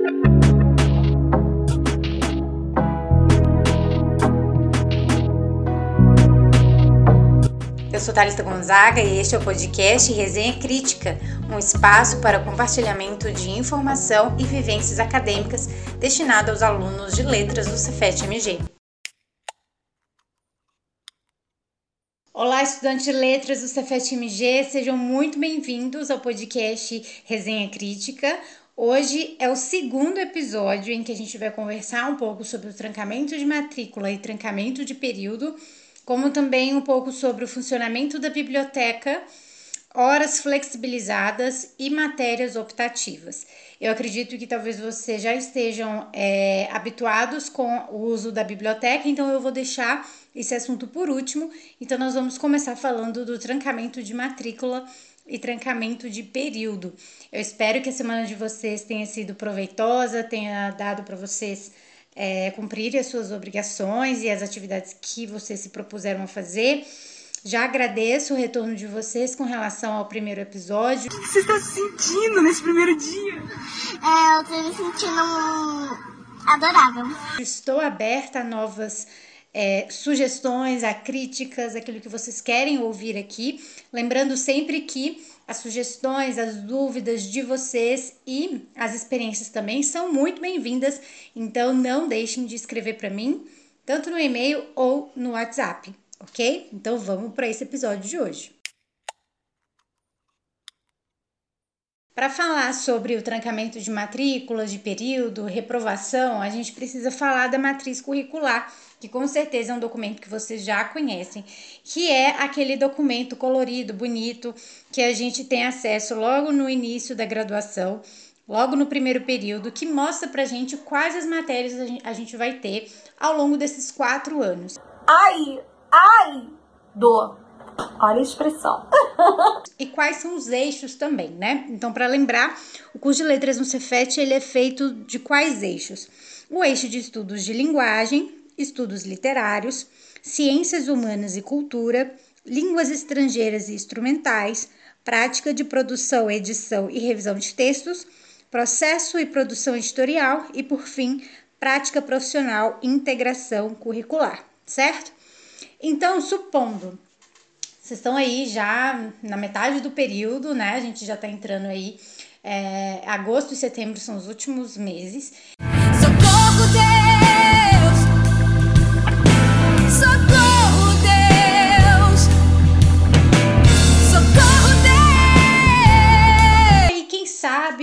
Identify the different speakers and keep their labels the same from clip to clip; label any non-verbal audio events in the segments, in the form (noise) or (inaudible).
Speaker 1: Eu sou Thalita Gonzaga e este é o podcast Resenha Crítica, um espaço para compartilhamento de informação e vivências acadêmicas destinado aos alunos de letras do Cefet-MG. Olá, estudantes de letras do Cefet-MG, sejam muito bem-vindos ao podcast Resenha Crítica. Hoje é o segundo episódio em que a gente vai conversar um pouco sobre o trancamento de matrícula e trancamento de período como também um pouco sobre o funcionamento da biblioteca, horas flexibilizadas e matérias optativas. Eu acredito que talvez vocês já estejam é, habituados com o uso da biblioteca, então eu vou deixar esse assunto por último. Então, nós vamos começar falando do trancamento de matrícula e trancamento de período. Eu espero que a semana de vocês tenha sido proveitosa, tenha dado para vocês é, cumprirem as suas obrigações e as atividades que vocês se propuseram a fazer. Já agradeço o retorno de vocês com relação ao primeiro episódio.
Speaker 2: O que você está sentindo nesse primeiro dia?
Speaker 3: É, eu estou me sentindo adorável.
Speaker 1: Estou aberta a novas é, sugestões, a críticas, aquilo que vocês querem ouvir aqui. Lembrando sempre que as sugestões, as dúvidas de vocês e as experiências também são muito bem-vindas. Então não deixem de escrever para mim, tanto no e-mail ou no WhatsApp, ok? Então vamos para esse episódio de hoje. Para falar sobre o trancamento de matrículas, de período, reprovação, a gente precisa falar da matriz curricular que com certeza é um documento que vocês já conhecem, que é aquele documento colorido, bonito, que a gente tem acesso logo no início da graduação, logo no primeiro período, que mostra pra gente quais as matérias a gente vai ter ao longo desses quatro anos.
Speaker 2: Ai, ai, dor. Olha a expressão. (laughs)
Speaker 1: e quais são os eixos também, né? Então, para lembrar, o curso de letras no Cefet ele é feito de quais eixos? O eixo de estudos de linguagem, estudos literários, ciências humanas e cultura, línguas estrangeiras e instrumentais, prática de produção, edição e revisão de textos, processo e produção editorial e, por fim, prática profissional e integração curricular, certo? Então, supondo, vocês estão aí já na metade do período, né? A gente já tá entrando aí. É, agosto e setembro são os últimos meses. Socorro, Deus!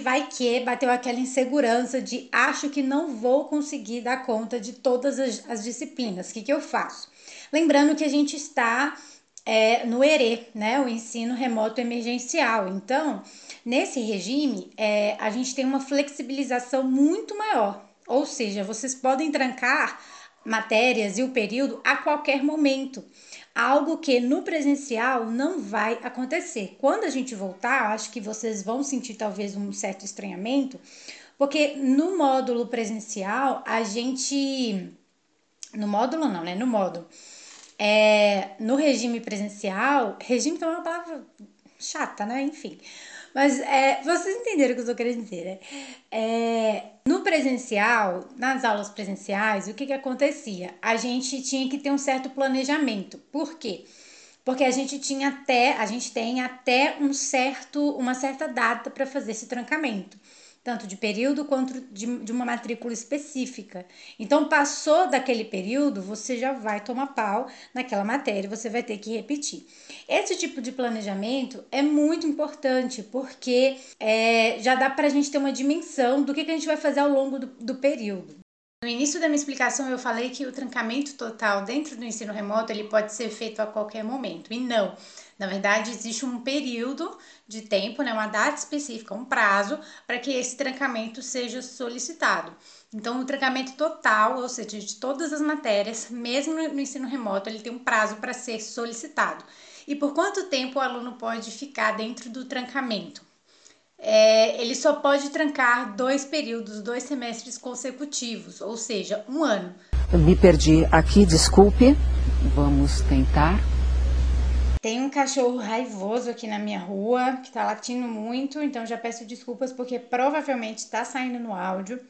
Speaker 1: Vai que bateu aquela insegurança de acho que não vou conseguir dar conta de todas as, as disciplinas. O que, que eu faço? Lembrando que a gente está é, no ERE, né? O ensino remoto emergencial. Então, nesse regime, é, a gente tem uma flexibilização muito maior. Ou seja, vocês podem trancar matérias e o período a qualquer momento algo que no presencial não vai acontecer. Quando a gente voltar, acho que vocês vão sentir talvez um certo estranhamento, porque no módulo presencial a gente. No módulo não, né? No módulo. É, no regime presencial, regime é uma palavra chata, né? Enfim. Mas é, vocês entenderam o que eu estou querendo dizer, né? É, no presencial, nas aulas presenciais, o que, que acontecia? A gente tinha que ter um certo planejamento. Por quê? Porque a gente tinha até, a gente tem até um certo, uma certa data para fazer esse trancamento tanto de período quanto de, de uma matrícula específica. Então, passou daquele período, você já vai tomar pau naquela matéria, você vai ter que repetir. Esse tipo de planejamento é muito importante, porque é, já dá para a gente ter uma dimensão do que, que a gente vai fazer ao longo do, do período. No início da minha explicação eu falei que o trancamento total dentro do ensino remoto ele pode ser feito a qualquer momento e não. Na verdade, existe um período de tempo, né, uma data específica, um prazo para que esse trancamento seja solicitado. Então, o trancamento total, ou seja, de todas as matérias, mesmo no ensino remoto, ele tem um prazo para ser solicitado. E por quanto tempo o aluno pode ficar dentro do trancamento? é, ele só pode trancar dois períodos, dois semestres consecutivos, ou seja, um ano.
Speaker 4: Me perdi aqui, desculpe. Vamos tentar.
Speaker 1: Tem um cachorro raivoso aqui na minha rua que tá latindo muito, então já peço desculpas porque provavelmente tá saindo no áudio.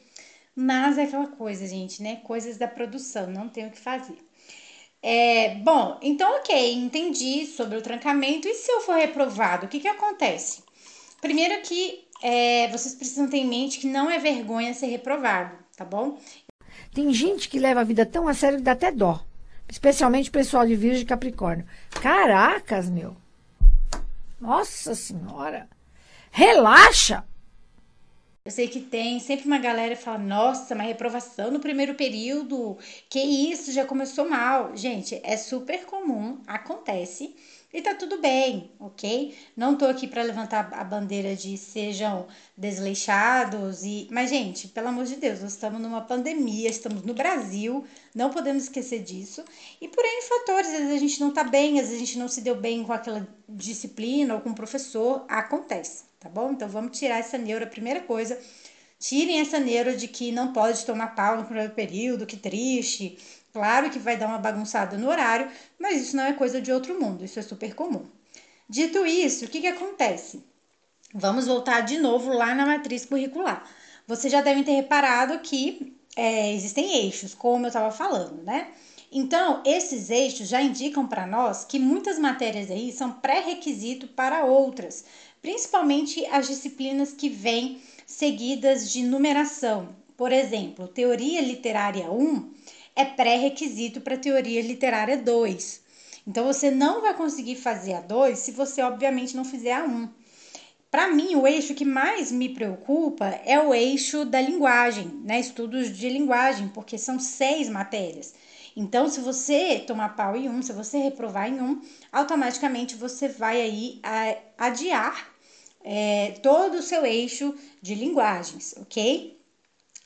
Speaker 1: Mas é aquela coisa, gente, né? Coisas da produção, não tem o que fazer. É, bom, então ok, entendi sobre o trancamento. E se eu for reprovado, o que que acontece? Primeiro que é, vocês precisam ter em mente que não é vergonha ser reprovado, tá bom?
Speaker 4: Tem gente que leva a vida tão a sério que dá até dó. Especialmente o pessoal de Virgem e Capricórnio. Caracas, meu. Nossa Senhora. Relaxa.
Speaker 1: Eu sei que tem sempre uma galera que fala: nossa, mas reprovação no primeiro período, que isso, já começou mal. Gente, é super comum, acontece e tá tudo bem, ok? Não tô aqui para levantar a bandeira de sejam desleixados e. Mas, gente, pelo amor de Deus, nós estamos numa pandemia, estamos no Brasil, não podemos esquecer disso. E por N fatores, às vezes a gente não tá bem, às vezes a gente não se deu bem com aquela disciplina ou com o professor, acontece tá bom? Então vamos tirar essa neura, primeira coisa. Tirem essa neura de que não pode tomar pau no primeiro período, que triste. Claro que vai dar uma bagunçada no horário, mas isso não é coisa de outro mundo, isso é super comum. Dito isso, o que, que acontece? Vamos voltar de novo lá na matriz curricular. Vocês já devem ter reparado que é, existem eixos, como eu estava falando, né? Então, esses eixos já indicam para nós que muitas matérias aí são pré-requisito para outras, principalmente as disciplinas que vêm seguidas de numeração. Por exemplo, teoria literária 1 é pré-requisito para teoria literária 2. Então, você não vai conseguir fazer a 2 se você, obviamente, não fizer a 1. Para mim, o eixo que mais me preocupa é o eixo da linguagem, né? Estudos de linguagem, porque são seis matérias. Então, se você tomar pau em um, se você reprovar em um, automaticamente você vai aí adiar é, todo o seu eixo de linguagens, ok?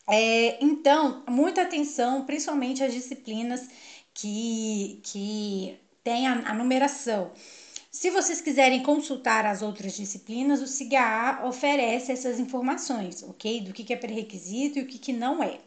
Speaker 1: É, então, muita atenção, principalmente as disciplinas que, que têm a, a numeração. Se vocês quiserem consultar as outras disciplinas, o SIGA oferece essas informações, ok? Do que, que é pré-requisito e o que, que não é.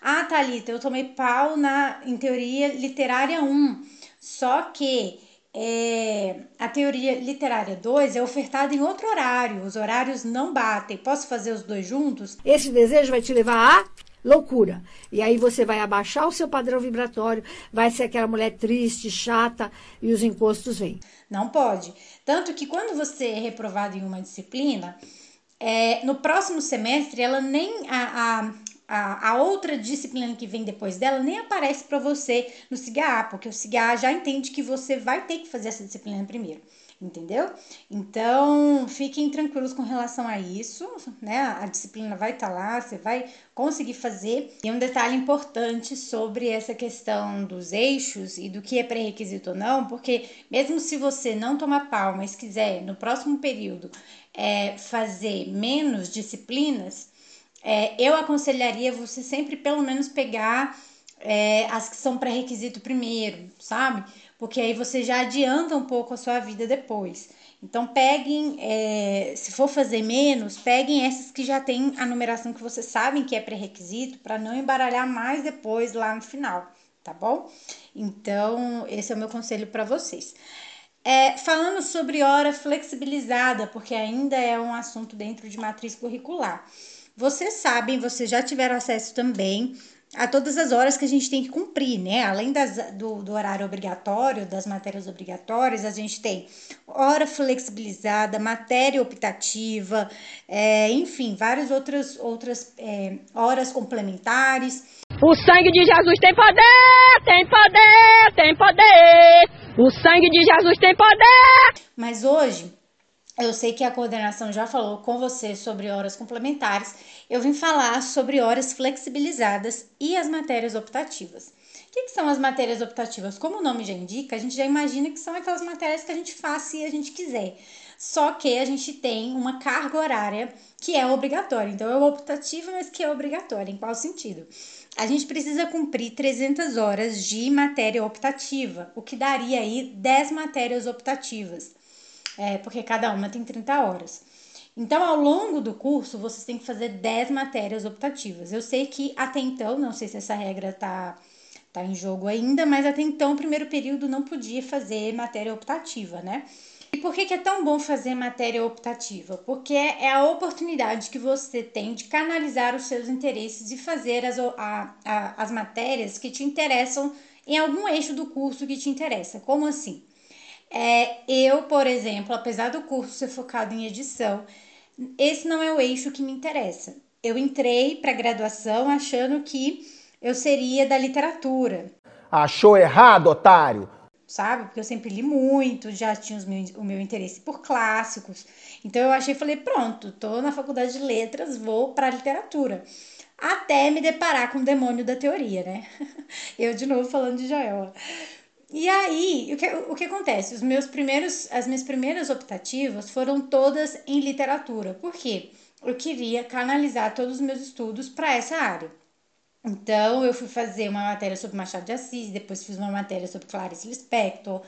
Speaker 1: Ah, Thalita, eu tomei pau na, em teoria literária 1, só que é, a teoria literária 2 é ofertada em outro horário, os horários não batem. Posso fazer os dois juntos?
Speaker 4: Esse desejo vai te levar a loucura. E aí você vai abaixar o seu padrão vibratório, vai ser aquela mulher triste, chata e os encostos vêm.
Speaker 1: Não pode. Tanto que quando você é reprovado em uma disciplina, é, no próximo semestre ela nem a, a a, a outra disciplina que vem depois dela nem aparece para você no CIGA, porque o CIGA já entende que você vai ter que fazer essa disciplina primeiro, entendeu? Então, fiquem tranquilos com relação a isso, né? A disciplina vai estar tá lá, você vai conseguir fazer. E um detalhe importante sobre essa questão dos eixos e do que é pré-requisito ou não, porque mesmo se você não tomar pau, mas quiser no próximo período é, fazer menos disciplinas, é, eu aconselharia você sempre pelo menos pegar é, as que são pré-requisito primeiro, sabe? Porque aí você já adianta um pouco a sua vida depois. Então peguem, é, se for fazer menos, peguem essas que já tem a numeração que vocês sabem que é pré-requisito, para não embaralhar mais depois lá no final, tá bom? Então, esse é o meu conselho para vocês. É, falando sobre hora flexibilizada, porque ainda é um assunto dentro de matriz curricular. Vocês sabem, vocês já tiveram acesso também a todas as horas que a gente tem que cumprir, né? Além das, do, do horário obrigatório, das matérias obrigatórias, a gente tem hora flexibilizada, matéria optativa, é, enfim, várias outras, outras é, horas complementares.
Speaker 5: O sangue de Jesus tem poder, tem poder, tem poder. O sangue de Jesus tem poder.
Speaker 1: Mas hoje eu sei que a coordenação já falou com você sobre horas complementares. Eu vim falar sobre horas flexibilizadas e as matérias optativas. O que, que, são as matérias optativas? Como o nome já indica, a gente já imagina que são aquelas matérias que a gente faz se a gente quiser. Só que a gente tem uma carga horária que é obrigatória. Então, é optativa, mas que é obrigatória. Em qual sentido? A gente precisa cumprir 300 horas de matéria optativa, o que daria aí 10 matérias optativas é, porque cada uma tem 30 horas. Então, ao longo do curso, vocês têm que fazer 10 matérias optativas. Eu sei que até então, não sei se essa regra tá, tá em jogo ainda, mas até então, o primeiro período não podia fazer matéria optativa, né? E por que, que é tão bom fazer matéria optativa? Porque é a oportunidade que você tem de canalizar os seus interesses e fazer as, a, a, as matérias que te interessam em algum eixo do curso que te interessa. Como assim? É, eu, por exemplo, apesar do curso ser focado em edição, esse não é o eixo que me interessa. Eu entrei para graduação achando que eu seria da literatura.
Speaker 6: Achou errado, otário?
Speaker 1: Sabe? Porque eu sempre li muito, já tinha meu, o meu interesse por clássicos. Então eu achei, falei, pronto, tô na faculdade de letras, vou para literatura. Até me deparar com o demônio da teoria, né? (laughs) eu de novo falando de Jael. E aí, o que, o que acontece? Os meus primeiros, as minhas primeiras optativas foram todas em literatura. Por quê? Eu queria canalizar todos os meus estudos para essa área. Então, eu fui fazer uma matéria sobre Machado de Assis, depois fiz uma matéria sobre Clarice Lispector,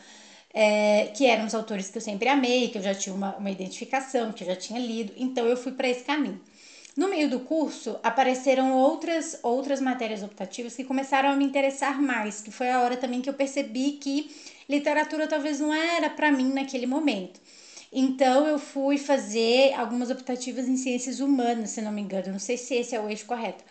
Speaker 1: é, que eram os autores que eu sempre amei, que eu já tinha uma, uma identificação, que eu já tinha lido, então eu fui para esse caminho. No meio do curso, apareceram outras, outras matérias optativas que começaram a me interessar mais, que foi a hora também que eu percebi que literatura talvez não era para mim naquele momento. Então eu fui fazer algumas optativas em ciências humanas, se não me engano, não sei se esse é o eixo correto.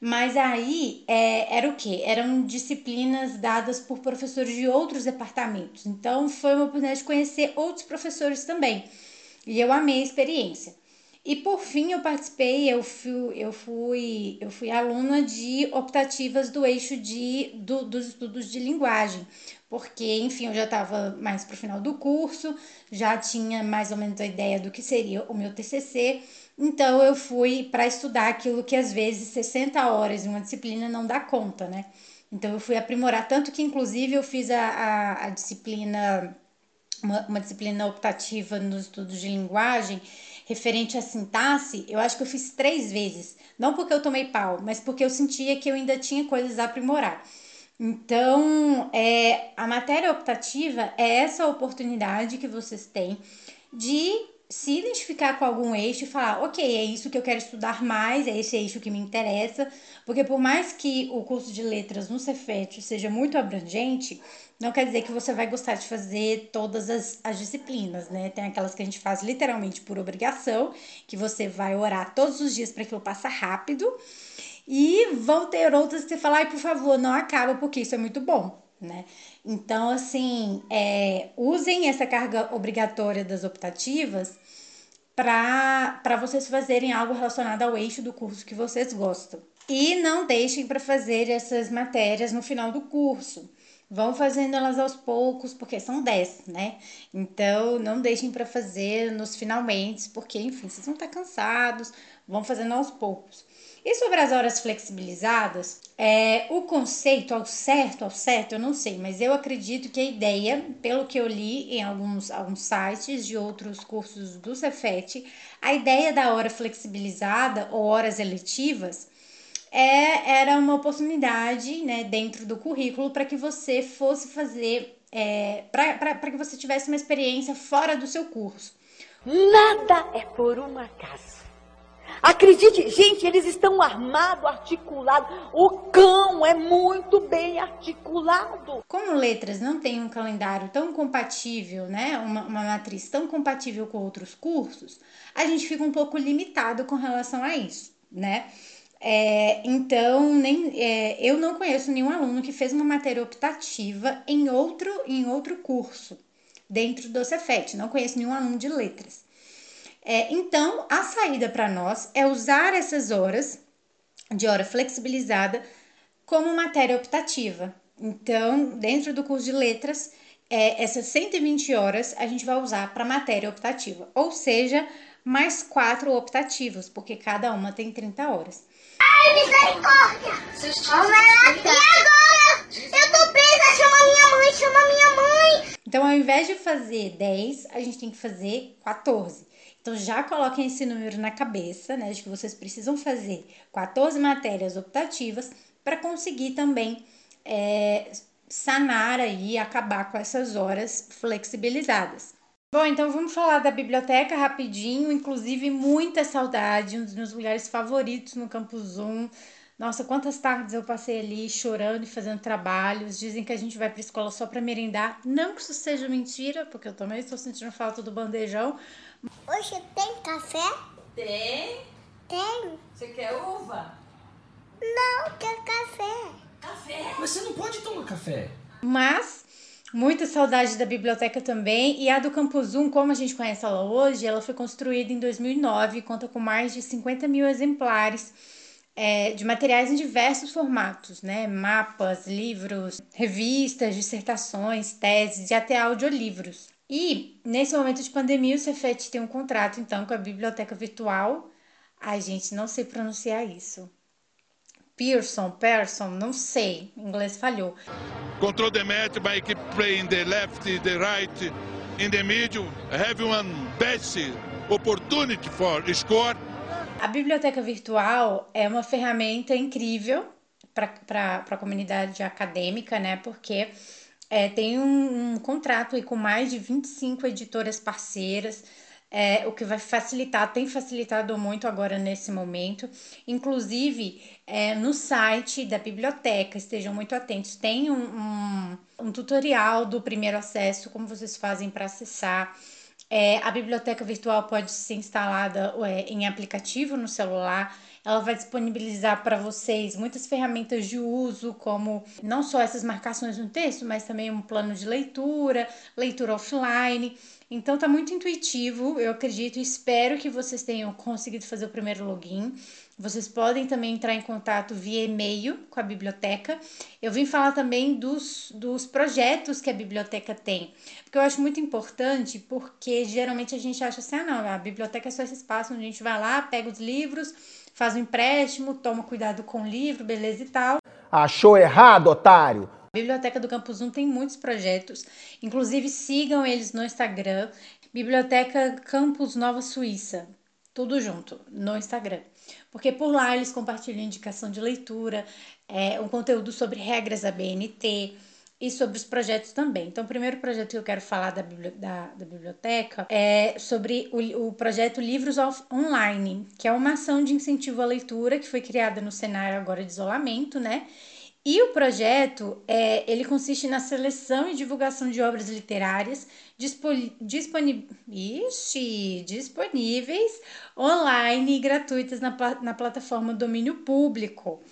Speaker 1: Mas aí é, era o que? Eram disciplinas dadas por professores de outros departamentos. Então foi uma oportunidade de conhecer outros professores também. E eu amei a experiência. E por fim eu participei, eu fui, eu fui, eu fui aluna de optativas do eixo de, do, dos estudos de linguagem, porque, enfim, eu já estava mais para o final do curso, já tinha mais ou menos a ideia do que seria o meu TCC, então eu fui para estudar aquilo que às vezes 60 horas em uma disciplina não dá conta, né? Então eu fui aprimorar, tanto que inclusive eu fiz a, a, a disciplina, uma, uma disciplina optativa nos estudos de linguagem, referente à sintaxe, eu acho que eu fiz três vezes. Não porque eu tomei pau, mas porque eu sentia que eu ainda tinha coisas a aprimorar. Então, é, a matéria optativa é essa oportunidade que vocês têm de se identificar com algum eixo e falar, ok, é isso que eu quero estudar mais, é esse eixo que me interessa, porque por mais que o curso de letras no Cefet seja muito abrangente, não quer dizer que você vai gostar de fazer todas as, as disciplinas, né? Tem aquelas que a gente faz literalmente por obrigação, que você vai orar todos os dias para aquilo passar rápido, e vão ter outras que você fala, ai, por favor, não acaba, porque isso é muito bom, né? Então, assim, é, usem essa carga obrigatória das optativas para vocês fazerem algo relacionado ao eixo do curso que vocês gostam. E não deixem para fazer essas matérias no final do curso. Vão fazendo elas aos poucos, porque são 10, né? Então, não deixem para fazer nos finalmente, porque, enfim, vocês vão estar cansados, vão fazendo aos poucos. E sobre as horas flexibilizadas, é, o conceito ao certo, ao certo, eu não sei, mas eu acredito que a ideia, pelo que eu li em alguns, alguns sites de outros cursos do Cefet, a ideia da hora flexibilizada ou horas eletivas é, era uma oportunidade né, dentro do currículo para que você fosse fazer, é, para que você tivesse uma experiência fora do seu curso.
Speaker 7: Nada é por um acaso. Acredite, gente, eles estão armados, articulados. O cão é muito bem articulado.
Speaker 1: Como letras não tem um calendário tão compatível, né? Uma, uma matriz tão compatível com outros cursos, a gente fica um pouco limitado com relação a isso, né? É, então, nem, é, eu não conheço nenhum aluno que fez uma matéria optativa em outro, em outro curso dentro do Cefet. Não conheço nenhum aluno de letras. É, então, a saída para nós é usar essas horas de hora flexibilizada como matéria optativa. Então, dentro do curso de letras, é, essas 120 horas a gente vai usar para matéria optativa, ou seja, mais quatro optativos, porque cada uma tem 30 horas.
Speaker 3: Ai, misericórdia! E agora? Eu tô presa! Chama minha mãe! Chama minha mãe!
Speaker 1: Então, ao invés de fazer 10, a gente tem que fazer 14. Então já coloquem esse número na cabeça, né, de que vocês precisam fazer 14 matérias optativas para conseguir também é, sanar aí, acabar com essas horas flexibilizadas. Bom, então vamos falar da biblioteca rapidinho, inclusive muita saudade, um dos meus lugares favoritos no Campus Zoom. Nossa, quantas tardes eu passei ali chorando e fazendo trabalhos. Dizem que a gente vai para escola só para merendar. Não que isso seja mentira, porque eu também estou sentindo falta do bandejão.
Speaker 3: Hoje tem café?
Speaker 7: Tem?
Speaker 3: Tem.
Speaker 7: Você quer uva?
Speaker 3: Não, quer café.
Speaker 7: Café?
Speaker 8: Mas você não pode tomar café.
Speaker 1: Mas muita saudade da biblioteca também. E a do Campus 1, como a gente conhece ela hoje, ela foi construída em 2009 e conta com mais de 50 mil exemplares é, de materiais em diversos formatos, né? Mapas, livros, revistas, dissertações, teses e até audiolivros. E nesse momento de pandemia, o Cefet tem um contrato então com a biblioteca virtual. Ai, gente, não sei pronunciar isso. Pearson, Pearson, não sei, o inglês falhou.
Speaker 9: Control the match by keep playing the left, the right, in the middle. Have one best opportunity for score.
Speaker 1: A biblioteca virtual é uma ferramenta incrível para a comunidade acadêmica, né? Porque é, tem um, um, contrato aí com mais de 25 editoras parceiras, é, o que vai facilitar, tem facilitado muito agora nesse momento. Inclusive, é, no site da biblioteca, estejam muito atentos, tem um, um, um tutorial do primeiro acesso, como vocês fazem para acessar. É, a biblioteca virtual pode ser instalada é, em aplicativo no celular. Ela vai disponibilizar para vocês muitas ferramentas de uso, como não só essas marcações no texto, mas também um plano de leitura, leitura offline. Então tá muito intuitivo, eu acredito e espero que vocês tenham conseguido fazer o primeiro login. Vocês podem também entrar em contato via e-mail com a biblioteca. Eu vim falar também dos, dos projetos que a biblioteca tem, porque eu acho muito importante, porque geralmente a gente acha assim: ah, não, a biblioteca é só esse espaço onde a gente vai lá, pega os livros, faz um empréstimo, toma cuidado com o livro, beleza e tal.
Speaker 6: Achou errado, otário?
Speaker 1: A Biblioteca do Campus 1 tem muitos projetos, inclusive sigam eles no Instagram, Biblioteca Campus Nova Suíça, tudo junto no Instagram. Porque por lá eles compartilham indicação de leitura, é, um conteúdo sobre regras da BNT e sobre os projetos também. Então, o primeiro projeto que eu quero falar da, da, da biblioteca é sobre o, o projeto Livros Online, que é uma ação de incentivo à leitura que foi criada no cenário agora de isolamento, né? E o projeto, é, ele consiste na seleção e divulgação de obras literárias Ixi, disponíveis online e gratuitas na, na plataforma Domínio Público.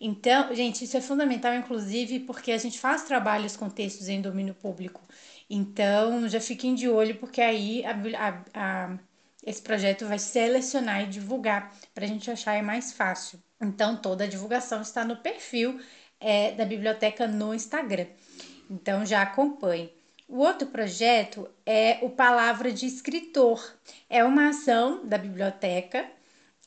Speaker 1: Então, gente, isso é fundamental, inclusive, porque a gente faz trabalhos com textos em domínio público. Então, já fiquem de olho, porque aí a, a, a, esse projeto vai selecionar e divulgar para a gente achar é mais fácil. Então, toda a divulgação está no perfil é, da biblioteca no Instagram. Então já acompanhe. O outro projeto é o Palavra de Escritor. É uma ação da biblioteca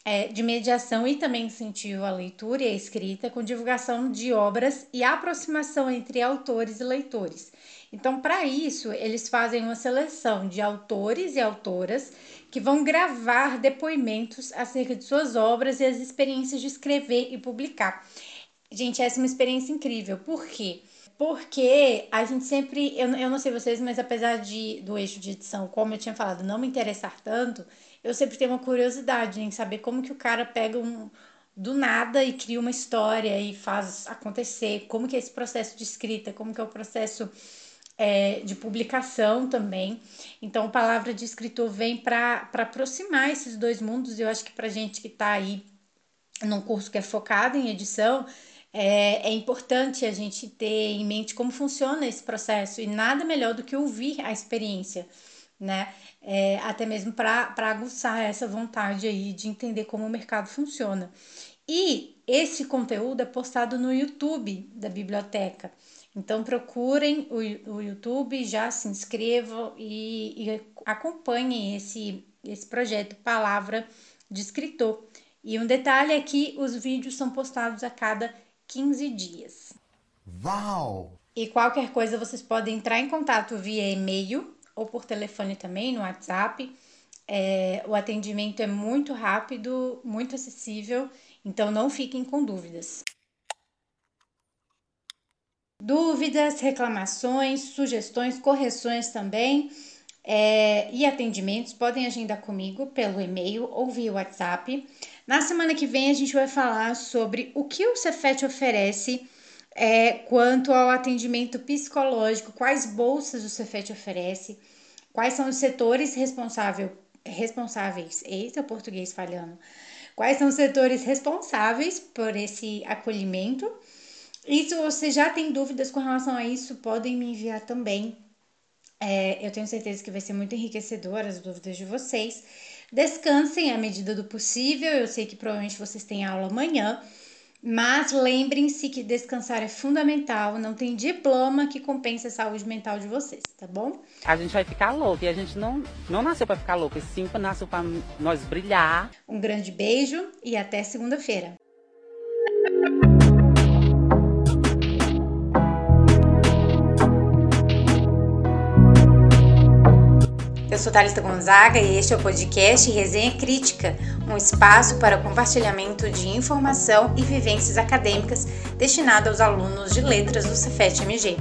Speaker 1: é, de mediação e também incentivo à leitura e à escrita, com divulgação de obras e aproximação entre autores e leitores. Então, para isso, eles fazem uma seleção de autores e autoras que vão gravar depoimentos acerca de suas obras e as experiências de escrever e publicar. Gente, essa é uma experiência incrível. Por quê? Porque a gente sempre, eu, eu não sei vocês, mas apesar de do eixo de edição, como eu tinha falado, não me interessar tanto, eu sempre tenho uma curiosidade em saber como que o cara pega um do nada e cria uma história e faz acontecer, como que é esse processo de escrita, como que é o processo é, de publicação também. Então, a palavra de escritor vem para aproximar esses dois mundos. Eu acho que para gente que está aí num curso que é focado em edição, é, é, importante a gente ter em mente como funciona esse processo e nada melhor do que ouvir a experiência, né? É, até mesmo para aguçar essa vontade aí de entender como o mercado funciona. E esse conteúdo é postado no YouTube da biblioteca. Então procurem o, o YouTube, já se inscrevam e, e acompanhem esse, esse projeto Palavra de Escritor. E um detalhe é que os vídeos são postados a cada 15 dias.
Speaker 6: Uau!
Speaker 1: E qualquer coisa vocês podem entrar em contato via e-mail ou por telefone também, no WhatsApp. É, o atendimento é muito rápido, muito acessível, então não fiquem com dúvidas. Dúvidas, reclamações, sugestões, correções também é, e atendimentos podem agendar comigo pelo e-mail ou via WhatsApp. Na semana que vem a gente vai falar sobre o que o Cefet oferece é, quanto ao atendimento psicológico, quais bolsas o Cefet oferece, quais são os setores responsável, responsáveis, eita, português falhando, quais são os setores responsáveis por esse acolhimento. E se você já tem dúvidas com relação a isso, podem me enviar também. É, eu tenho certeza que vai ser muito enriquecedor as dúvidas de vocês. Descansem à medida do possível. Eu sei que provavelmente vocês têm aula amanhã, mas lembrem-se que descansar é fundamental. Não tem diploma que compense a saúde mental de vocês, tá bom?
Speaker 8: A gente vai ficar louco e a gente não, não nasceu para ficar louco, e sim nasceu para nós brilhar.
Speaker 1: Um grande beijo e até segunda-feira. Eu sou Thalita Gonzaga e este é o podcast Resenha Crítica, um espaço para compartilhamento de informação e vivências acadêmicas destinado aos alunos de letras do Cefet MG.